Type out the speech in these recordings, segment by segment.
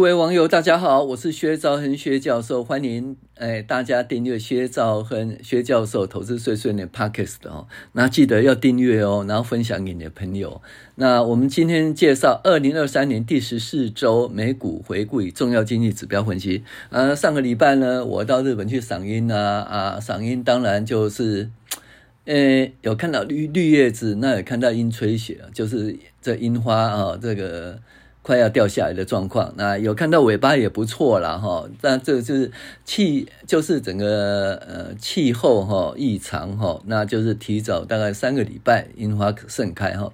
各位网友，大家好，我是薛兆恒薛教授，欢迎哎大家订阅薛兆恒薛教授投资碎碎念 Podcast 哦，那记得要订阅哦，然后分享给你的朋友。那我们今天介绍二零二三年第十四周美股回顾与重要经济指标分析。呃，上个礼拜呢，我到日本去赏樱啊啊，赏樱当然就是，呃，有看到绿绿叶子，那也看到樱吹雪，就是这樱花啊，这个。快要掉下来的状况，那有看到尾巴也不错啦哈。但这就是气，就是整个呃气候哈异常哈，那就是提早大概三个礼拜樱花盛开哈。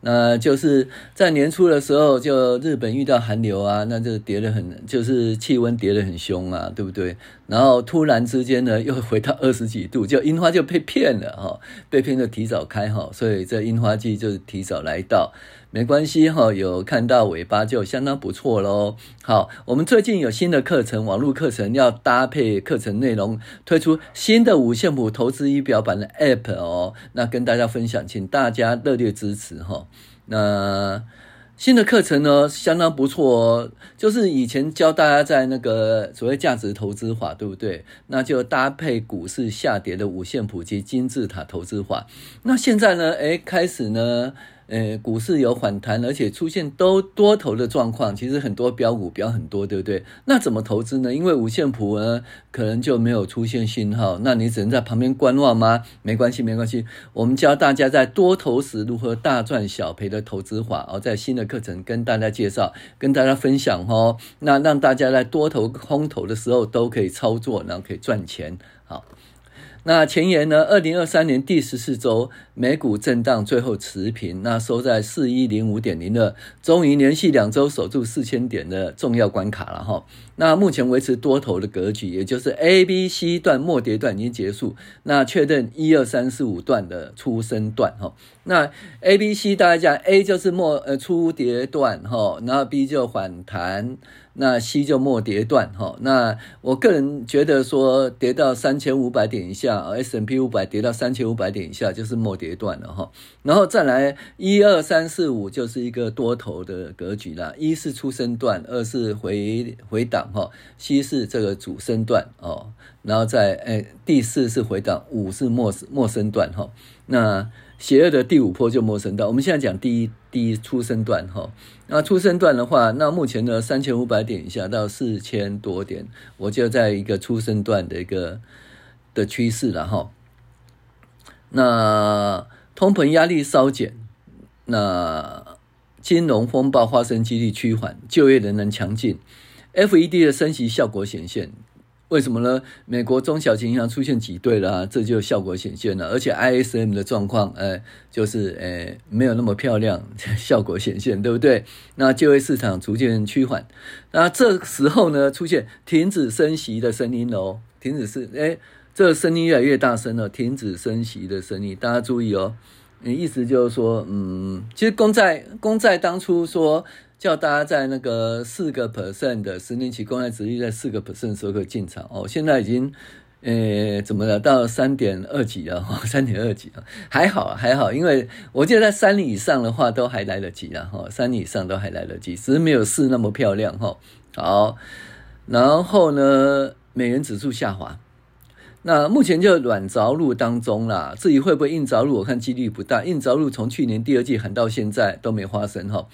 那就是在年初的时候，就日本遇到寒流啊，那就跌得很，就是气温跌得很凶啊，对不对？然后突然之间呢，又回到二十几度，就樱花就被骗了哈，被骗就提早开哈，所以这樱花季就是提早来到。没关系哈，有看到尾巴就相当不错喽。好，我们最近有新的课程，网络课程要搭配课程内容，推出新的五线谱投资仪表板的 App 哦。那跟大家分享，请大家热烈支持哈。那新的课程呢，相当不错哦，就是以前教大家在那个所谓价值投资法，对不对？那就搭配股市下跌的五线谱及金字塔投资法。那现在呢，诶，开始呢。呃，股市有反弹，而且出现都多头的状况，其实很多标股标很多，对不对？那怎么投资呢？因为五线谱呢，可能就没有出现信号，那你只能在旁边观望吗？没关系，没关系，我们教大家在多头时如何大赚小赔的投资法，哦，在新的课程跟大家介绍，跟大家分享哦，那让大家在多头空头的时候都可以操作，然后可以赚钱，好。那前言呢？二零二三年第十四周，美股震荡，最后持平，那收在四一零五点零二，终于连续两周守住四千点的重要关卡了哈。那目前维持多头的格局，也就是 A、B、C 段末跌段已经结束，那确认一二三四五段的出生段哈。那 A、B、C 大家讲，A 就是末呃初跌段哈，然后 B 就反弹。那 C 就末跌段哈，那我个人觉得说跌到三千五百点以下，S&P 五百跌到三千五百点以下就是末跌段了哈，然后再来一二三四五就是一个多头的格局啦，一是初升段，二是回回档哈，C 是这个主升段哦，然后再诶第四是回档，五是末末升段哈，那。邪恶的第五波就末升到，我们现在讲第一第一出生段哈。那出生段的话，那目前呢三千五百点以下到四千多点，我就在一个出生段的一个的趋势了哈。那通膨压力稍减，那金融风暴发生几率趋缓，就业仍然强劲，FED 的升息效果显现。为什么呢？美国中小型银行出现挤兑了啊，这就效果显现了。而且 ISM 的状况，呃，就是呃没有那么漂亮，效果显现，对不对？那就业市场逐渐趋缓，那这时候呢，出现停止升息的声音哦，停止是，哎，这声音越来越大声了，停止升息的声音，大家注意哦。意思就是说，嗯，其实公债，公债当初说。叫大家在那个四个 percent 的十年期公债殖利率在四个 percent 时候可以进场哦，现在已经，呃，怎么了？到三点二几了哈，三点二几了，还好还好，因为我记得在三以上的话都还来得及了哈，三以上都还来得及，只是没有四那么漂亮哈。好，然后呢，美元指数下滑，那目前就软着陆当中啦，至于会不会硬着陆，我看几率不大，硬着陆从去年第二季喊到现在都没发生哈。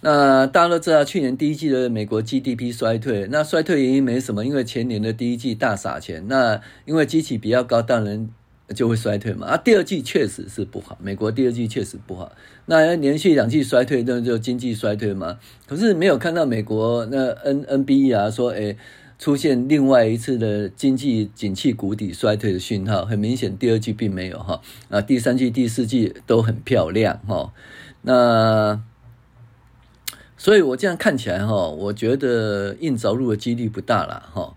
那大家都知道，去年第一季的美国 GDP 衰退，那衰退原因没什么，因为前年的第一季大撒钱，那因为机器比较高，当然就会衰退嘛。啊，第二季确实是不好，美国第二季确实不好，那连续两季衰退，那就经济衰退嘛。可是没有看到美国那 N NBE 啊说，诶出现另外一次的经济景气谷底衰退的讯号，很明显第二季并没有哈，啊，第三季、第四季都很漂亮哈，那。所以我这样看起来哈，我觉得硬着陆的几率不大了哈。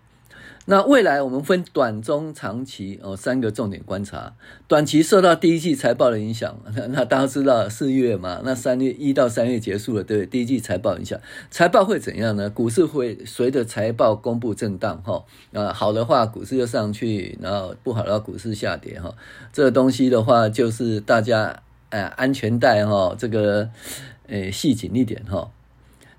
那未来我们分短、中、长期哦三个重点观察。短期受到第一季财报的影响，那大家知道四月嘛，那三月一到三月结束了，对第一季财报影响，财报会怎样呢？股市会随着财报公布震荡哈，啊好的话股市就上去，然后不好的话股市下跌哈。这个东西的话就是大家呃安全带哈，这个呃系紧一点哈。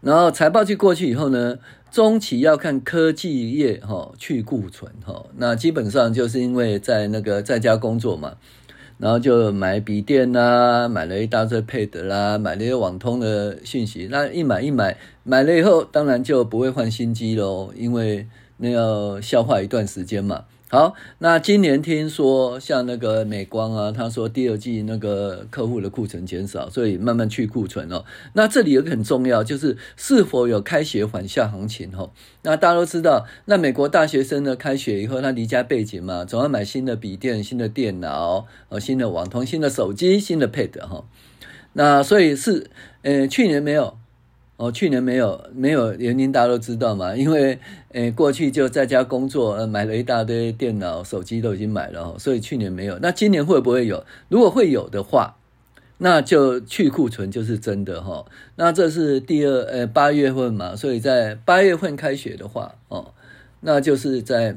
然后财报季过去以后呢，中期要看科技业哈去库存哈，那基本上就是因为在那个在家工作嘛，然后就买笔电啦，买了一大堆 Pad 啦，买了一些网通的讯息，那一买一买买了以后，当然就不会换新机喽，因为那要消化一段时间嘛。好，那今年听说像那个美光啊，他说第二季那个客户的库存减少，所以慢慢去库存哦。那这里有个很重要，就是是否有开学缓下行情哦。那大家都知道，那美国大学生呢，开学以后他离家背景嘛，总要买新的笔电、新的电脑、呃、新的网通、新的手机、新的 Pad 哈。那所以是呃去年没有。哦，去年没有没有原因，大家都知道嘛，因为诶过去就在家工作，呃买了一大堆电脑、手机都已经买了，所以去年没有。那今年会不会有？如果会有的话，那就去库存就是真的哈。那这是第二呃八月份嘛，所以在八月份开学的话，哦，那就是在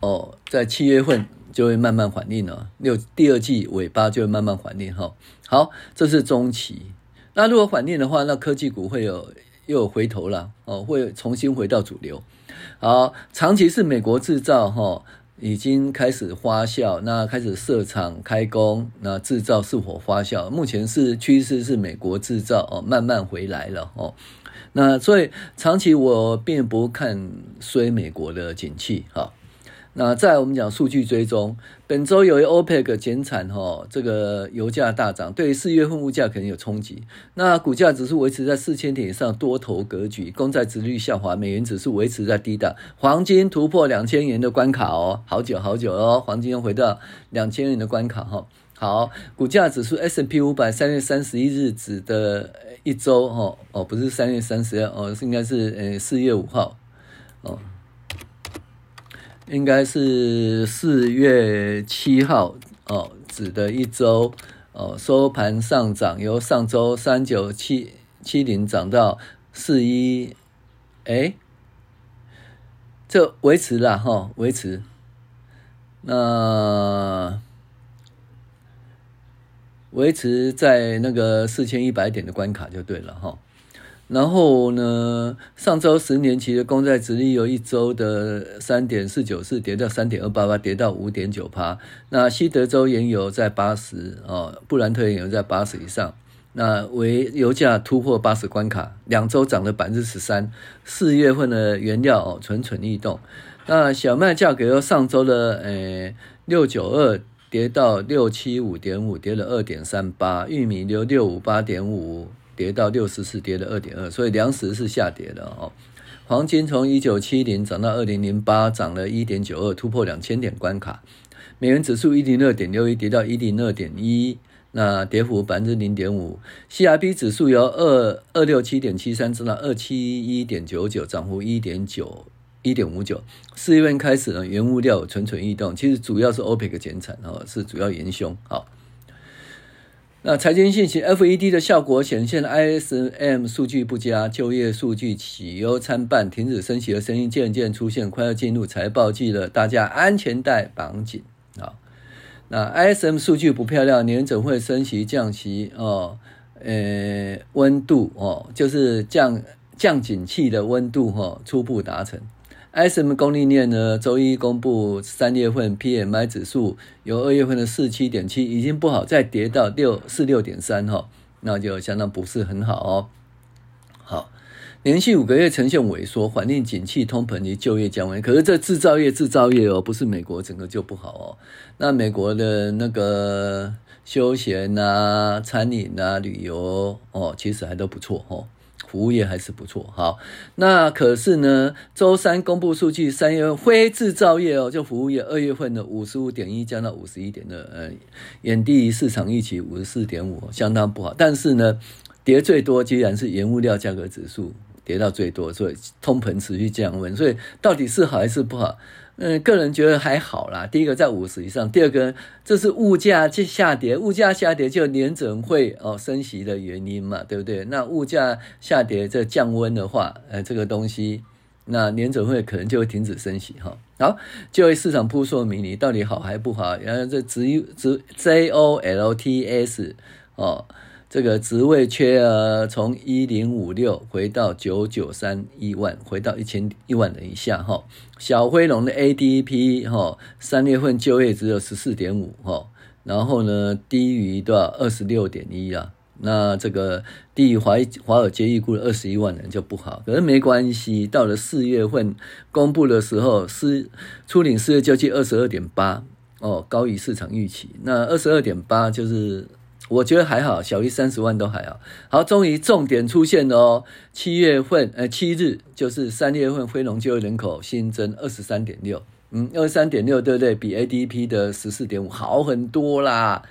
哦在七月份就会慢慢缓进了，六第二季尾巴就会慢慢缓进哈。好，这是中期。那如果反弹的话，那科技股会有又回头了哦，会重新回到主流。好，长期是美国制造哈，已经开始发酵，那开始设厂开工，那制造是否发酵？目前是趋势是美国制造哦，慢慢回来了哦。那所以长期我并不看衰美国的景气哈。那再我们讲数据追踪，本周由于 OPEC 减产哈，这个油价大涨，对于四月份物价可能有冲击。那股价指数维持在四千点以上多头格局，公债殖率下滑，美元指数维持在低档，黄金突破两千元的关卡哦，好久好久哦，黄金又回到两千元的关卡哈。好，股价指数 S&P 五百三月三十一日指的一周哈哦，不是三月三十哦，是应该是呃四月五号哦。应该是四月七号哦，指的一周。哦，收盘上涨，由上周三九七七零涨到四一，哎，这维持了哈，维持，那维持在那个四千一百点的关卡就对了哈。然后呢，上周十年期的公债殖利率由一周的三点四九四跌到三点二八八，跌到五点九趴。那西德州原油在八十哦，布兰特原油在八十以上。那为油价突破八十关卡，两周涨了百分之十三。四月份的原料哦蠢蠢欲动。那小麦价格由上周的呃六九二跌到六七五点五，跌了二点三八。玉米由六五八点五。跌到六十四，跌了二点二，所以粮食是下跌的哦。黄金从一九七零涨到二零零八，涨了一点九二，突破两千点关卡。美元指数一零二点六一，跌到一零二点一，那跌幅百分之零点五。CRB 指数由二二六七点七三涨到二七一点九九，涨幅一点九一点五九。四月份开始呢，原物料蠢蠢欲动，其实主要是 OPEC 减产哦，是主要元凶好。那财经信息，FED 的效果显现，ISM 数据不佳，就业数据喜忧参半，停止升息的声音渐渐出现，快要进入财报季了，大家安全带绑紧啊。那 ISM 数据不漂亮，年总会升息降息哦，呃，温度哦，就是降降景气的温度、哦，初步达成。ISM 供应链呢，周一公布三月份 PMI 指数，由二月份的四七点七已经不好，再跌到六四六点三哈，那就相当不是很好哦。好，连续五个月呈现萎缩，环境景气通膨及就业降温，可是这制造业制造业哦，不是美国整个就不好哦。那美国的那个休闲啊、餐饮啊、旅游哦，其实还都不错哦。服务业还是不错，好，那可是呢，周三公布数据，三月份非制造业哦，就服务业，二月份的五十五点一降到五十一点二，呃，远低于市场预期五十四点五，相当不好。但是呢，跌最多居然是原物料价格指数，跌到最多，所以通膨持续降温，所以到底是好还是不好？嗯，个人觉得还好啦。第一个在五十以上，第二个这是物价下跌，物价下跌就联准会哦升息的原因嘛，对不对？那物价下跌这降温的话，呃，这个东西，那联准会可能就会停止升息哈。好，就业市场扑朔迷离，到底好还不好？然后这职职 J O L T S 哦。这个职位缺额从一零五六回到九九三一万，回到一千一万人以下哈。小灰龙的 ADP 哈，三月份就业只有十四点五哈，然后呢低于多少二十六点一啊？那这个低于华华尔街预估的二十一万人就不好，可是没关系。到了四月份公布的时候，是初领失业救济二十二点八哦，高于市场预期。那二十二点八就是。我觉得还好，小于三十万都还好。好，终于重点出现了哦。七月份，呃，七日就是三月份非农就业人口新增二十三点六，嗯，二十三点六，对不对？比 ADP 的十四点五好很多啦。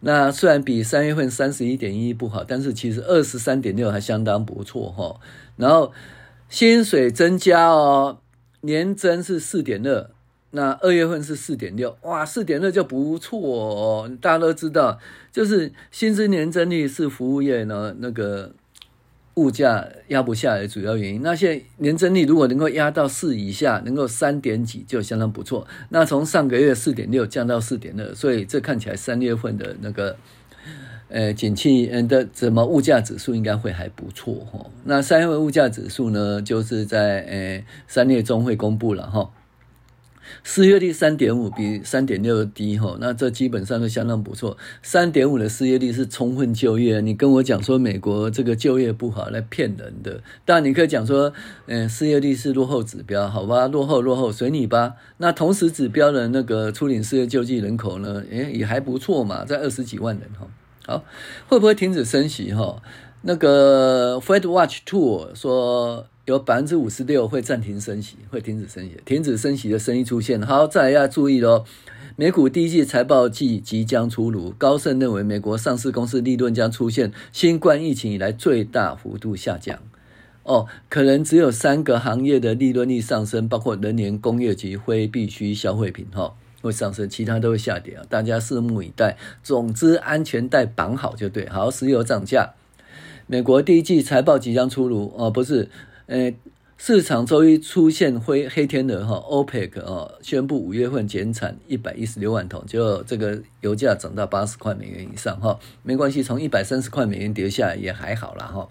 那虽然比三月份三十一点一不好，但是其实二十三点六还相当不错哈。然后薪水增加哦，年增是四点二。那二月份是四点六，哇，四点六就不错哦。大家都知道，就是薪资年增率是服务业呢那个物价压不下来的主要原因。那现在年增率如果能够压到四以下，能够三点几就相当不错。那从上个月四点六降到四点二，所以这看起来三月份的那个呃景气嗯的怎么物价指数应该会还不错哈。那三月份物价指数呢，就是在呃三月中会公布了哈。失业率三点五比三点六低哈，那这基本上都相当不错。三点五的失业率是充分就业，你跟我讲说美国这个就业不好来骗人的。当然你可以讲说，嗯，失业率是落后指标，好吧，落后落后随你吧。那同时指标的那个初领失业救济人口呢，诶也还不错嘛，在二十几万人哈。好，会不会停止升息哈？那个 Fed Watch Tool 说。有百分之五十六会暂停升息，会停止升息，停止升息的声音出现。好，再来要注意喽，美股第一季财报季即将出炉。高盛认为，美国上市公司利润将出现新冠疫情以来最大幅度下降。哦，可能只有三个行业的利润率上升，包括能源、工业及非必需消费品，哈，会上升，其他都会下跌啊。大家拭目以待。总之，安全带绑好就对。好，石油涨价。美国第一季财报即将出炉。哦，不是。呃，市场周一出现灰黑天鹅哈，OPEC 啊宣布五月份减产一百一十六万桶，就这个油价涨到八十块美元以上哈，没关系，从一百三十块美元跌下来也还好啦哈。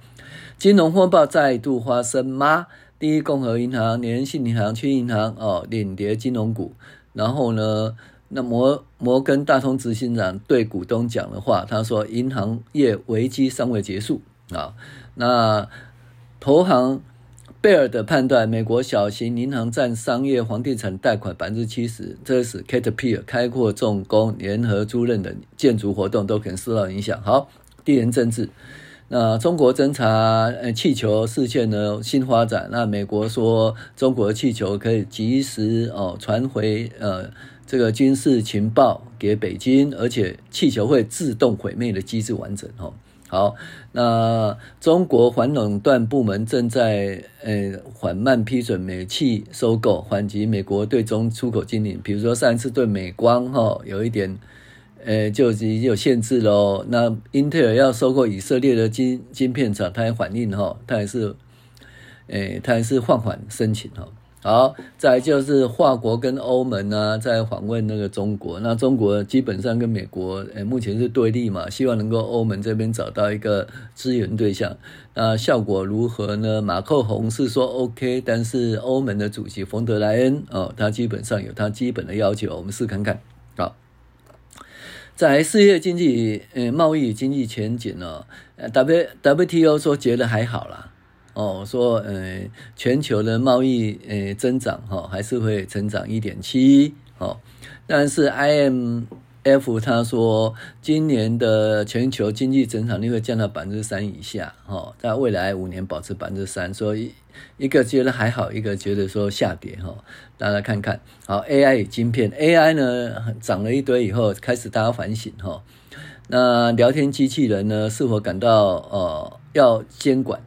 金融风暴再度发生吗？第一共和银行、联信银行、区银行哦领跌金融股，然后呢，那摩摩根大通执行长对股东讲的话，他说银行业危机尚未结束啊，那投行。贝尔的判断，美国小型银行占商业房地产贷款百分之七十，这使 Caterpillar 开阔重工、联合租赁等建筑活动都可能受到影响。好，地缘政治，那中国侦察呃气球事件的新发展，那美国说中国气球可以及时哦传回呃这个军事情报给北京，而且气球会自动毁灭的机制完整哦。好，那中国反垄断部门正在呃缓慢批准美企收购，缓急美国对中出口禁令。比如说上一次对美光哈、哦、有一点呃就已经有限制喽。那英特尔要收购以色列的晶晶片厂，它也反应哈，它也是呃它还是放缓申请哈。好，再就是法国跟欧盟呢，在访问那个中国。那中国基本上跟美国，诶，目前是对立嘛，希望能够欧盟这边找到一个支援对象。那效果如何呢？马克宏是说 OK，但是欧盟的主席冯德莱恩哦，他基本上有他基本的要求，我们试看看。好，在世界经济，呃，贸易经济前景呢，W WTO 说觉得还好啦。哦，说，呃，全球的贸易，呃，增长，哈、哦，还是会成长一点七，哦，但是 IMF 他说，今年的全球经济增长率会降到百分之三以下，哦，在未来五年保持百分之三，所以一个觉得还好，一个觉得说下跌，哈、大家看看，好，AI 与晶片，AI 呢涨了一堆以后，开始大家反省，哈、那聊天机器人呢，是否感到，呃，要监管？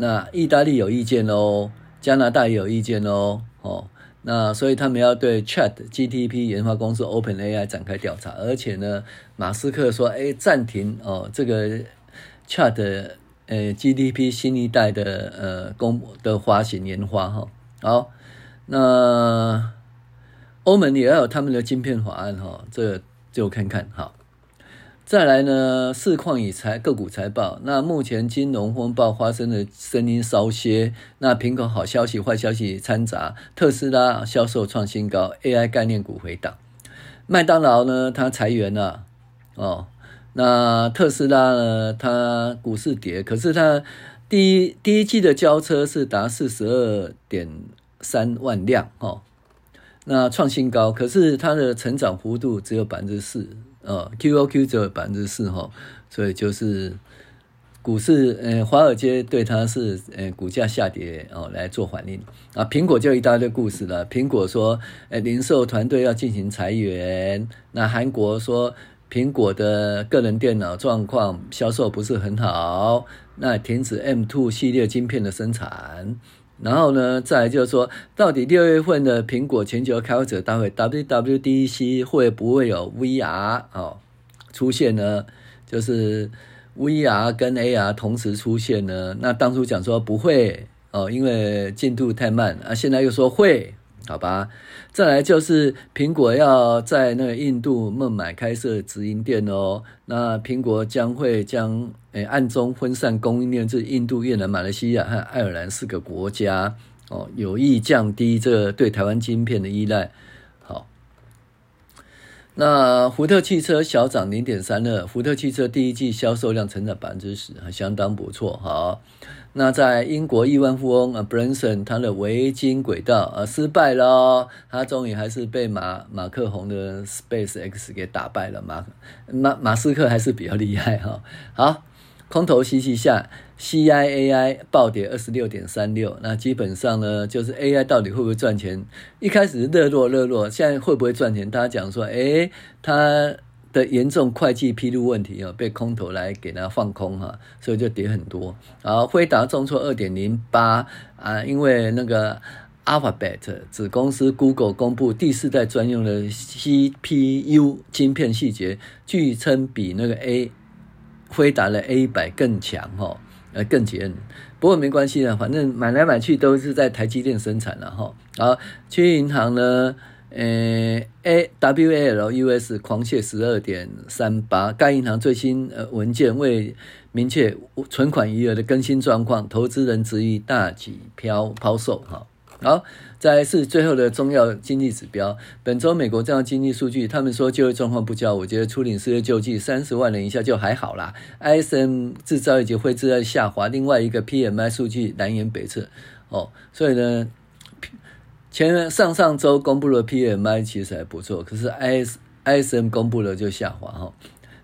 那意大利有意见哦，加拿大也有意见哦，哦，那所以他们要对 Chat GTP 研发公司 OpenAI 展开调查，而且呢，马斯克说，哎，暂停哦，这个 Chat 呃 GTP 新一代的呃公的发行研发哈，好，那欧盟也要有他们的晶片法案哈，这个就看看哈。再来呢，市况与财个股财报。那目前金融风暴发生的声音稍歇。那苹果好消息、坏消息掺杂。特斯拉销售创新高，AI 概念股回档。麦当劳呢，它裁员了哦。那特斯拉呢，它股市跌，可是它第一第一季的交车是达四十二点三万辆哦，那创新高，可是它的成长幅度只有百分之四。呃，QOQ 只有百分之四哈，所以就是股市，呃，华尔街对它是呃股价下跌哦来做反应啊。苹果就一大堆故事了，苹果说，呃，零售团队要进行裁员。那韩国说，苹果的个人电脑状况销售不是很好，那停止 M2 系列晶片的生产。然后呢，再就是说，到底六月份的苹果全球开发者大会 WWDC 会不会有 VR 哦出现呢？就是 VR 跟 AR 同时出现呢？那当初讲说不会哦，因为进度太慢啊，现在又说会。好吧，再来就是苹果要在那个印度孟买开设直营店哦。那苹果将会将诶暗中分散供应链至印度、越南、马来西亚和爱尔兰四个国家哦，有意降低这对台湾晶片的依赖。那福特汽车小涨零点三二，福特汽车第一季销售量成长百分之十，还相当不错。好。那在英国亿万富翁啊，Branson 他的维京轨道啊失败了，他终于还是被马马克宏的 SpaceX 给打败了。马马马斯克还是比较厉害哈。好，空头袭击下，CIAI 暴跌二十六点三六。那基本上呢，就是 AI 到底会不会赚钱？一开始热络热络，现在会不会赚钱？大家讲说，诶，他。的严重会计披露问题啊，被空头来给它放空哈，所以就跌很多。然后辉达重挫二点零八啊，因为那个 Alphabet 子公司 Google 公布第四代专用的 CPU 晶片细节，据称比那个 A 辉达的 A 一百更强哈，呃更节。不过没关系的，反正买来买去都是在台积电生产了哈。好，去银行呢？呃 A W L U S 狂泻十二点三八，该银行最新呃文件未明确存款余额的更新状况，投资人质疑大举抛抛售哈。好，再来是最后的重要经济指标，本周美国这样经济数据，他们说就业状况不佳，我觉得初领失业救济三十万人以下就还好啦。I S M 制造业及会制造下滑，另外一个 P M I 数据南辕北辙哦，所以呢。前上上周公布了 PMI 其实还不错，可是 IS ISM 公布了就下滑哈。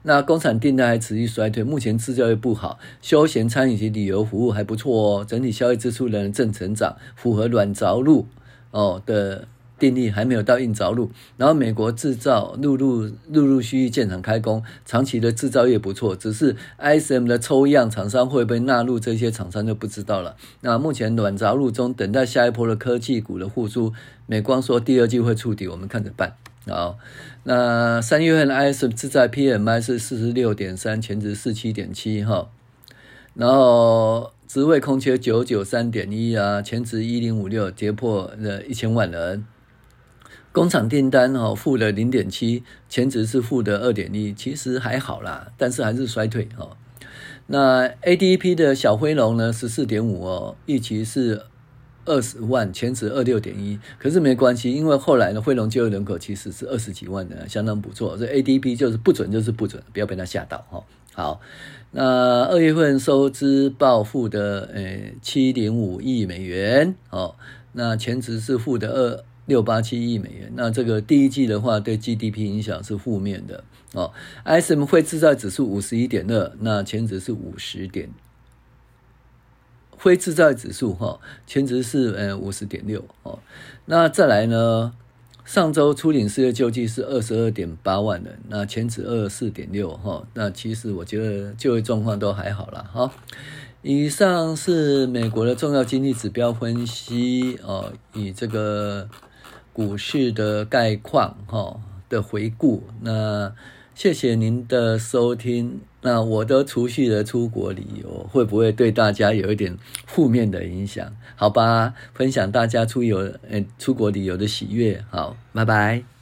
那工厂订单还持续衰退，目前制造业不好，休闲餐饮及旅游服务还不错哦，整体消费支出仍然正成长，符合软着陆哦的。定力还没有到硬着陆，然后美国制造陆陆陆陆续续建厂开工，长期的制造业不错，只是 ISM 的抽样厂商会不会纳入这些厂商就不知道了。那目前软着陆中，等待下一波的科技股的复苏。美光说第二季会触底，我们看着办。好，那三月份 ISM 制造 PMI 是四十六点三，前值四七点七哈，然后职位空缺九九三点一啊，前值一零五六，跌破了一千万人。工厂订单哦，负的零点七，前值是负的二点一，其实还好啦，但是还是衰退哦。那 ADP 的小灰龙呢，十四点五哦，预期是二十万，前值二六点一，可是没关系，因为后来呢，非农就业人口其实是二十几万的，相当不错。这 ADP 就是不准就是不准，不要被他吓到哈。好，那二月份收支报负的呃七点五亿美元哦，那前值是负的二。六八七亿美元，那这个第一季的话，对 GDP 影响是负面的哦。ISM 非制造指数五十一点二，那前值是五十点。非制造指数哈，前值是呃五十点六哦。那再来呢，上周初领失业救济是二十二点八万人，那前值二十四点六哈。那其实我觉得就业状况都还好啦哈。以上是美国的重要经济指标分析哦，以这个股市的概况哈的回顾。那谢谢您的收听。那我的储蓄的出国旅游会不会对大家有一点负面的影响？好吧，分享大家出游呃出国旅游的喜悦。好，拜拜。